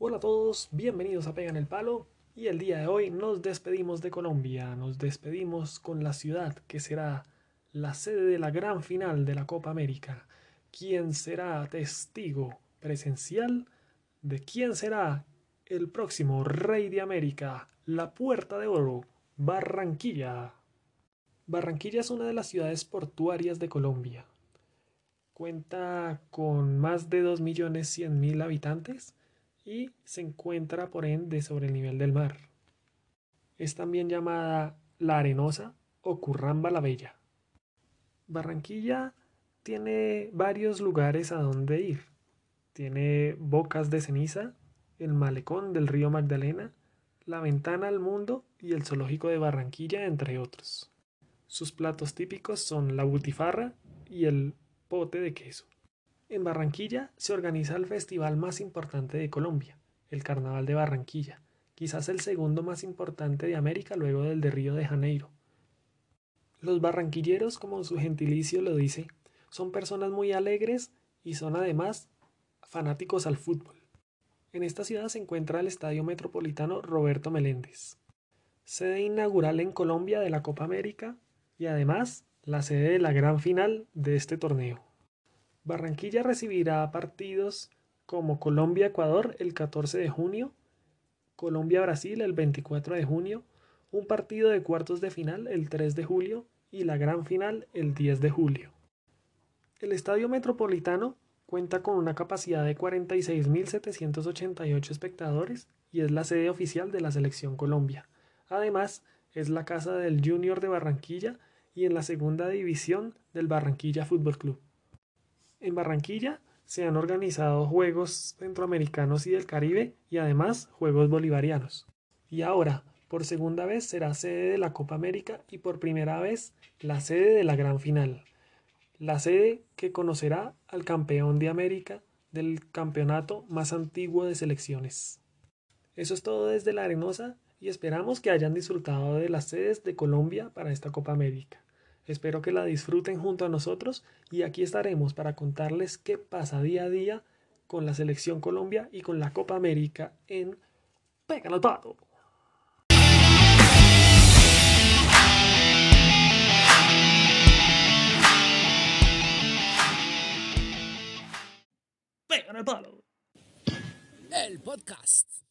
Hola a todos, bienvenidos a Pegan el Palo y el día de hoy nos despedimos de Colombia, nos despedimos con la ciudad que será la sede de la gran final de la Copa América. ¿Quién será testigo presencial de quién será el próximo rey de América? La Puerta de Oro, Barranquilla. Barranquilla es una de las ciudades portuarias de Colombia. Cuenta con más de 2.100.000 habitantes y se encuentra por ende sobre el nivel del mar. Es también llamada La Arenosa o Curramba la Bella. Barranquilla tiene varios lugares a donde ir. Tiene Bocas de Ceniza, el Malecón del río Magdalena, la Ventana al Mundo y el Zoológico de Barranquilla, entre otros. Sus platos típicos son la butifarra y el pote de queso. En Barranquilla se organiza el festival más importante de Colombia, el Carnaval de Barranquilla, quizás el segundo más importante de América luego del de Río de Janeiro. Los barranquilleros, como su gentilicio lo dice, son personas muy alegres y son además fanáticos al fútbol. En esta ciudad se encuentra el Estadio Metropolitano Roberto Meléndez, sede inaugural en Colombia de la Copa América y además la sede de la gran final de este torneo. Barranquilla recibirá partidos como Colombia-Ecuador el 14 de junio, Colombia-Brasil el 24 de junio, un partido de cuartos de final el 3 de julio y la gran final el 10 de julio. El Estadio Metropolitano cuenta con una capacidad de 46.788 espectadores y es la sede oficial de la Selección Colombia. Además, es la casa del Junior de Barranquilla y en la segunda división del Barranquilla Fútbol Club. En Barranquilla se han organizado Juegos Centroamericanos y del Caribe y además Juegos Bolivarianos. Y ahora, por segunda vez, será sede de la Copa América y por primera vez la sede de la gran final. La sede que conocerá al campeón de América del campeonato más antiguo de selecciones. Eso es todo desde la Arenosa y esperamos que hayan disfrutado de las sedes de Colombia para esta Copa América. Espero que la disfruten junto a nosotros y aquí estaremos para contarles qué pasa día a día con la selección Colombia y con la Copa América en Pega al Palo. Pega al Palo. El podcast.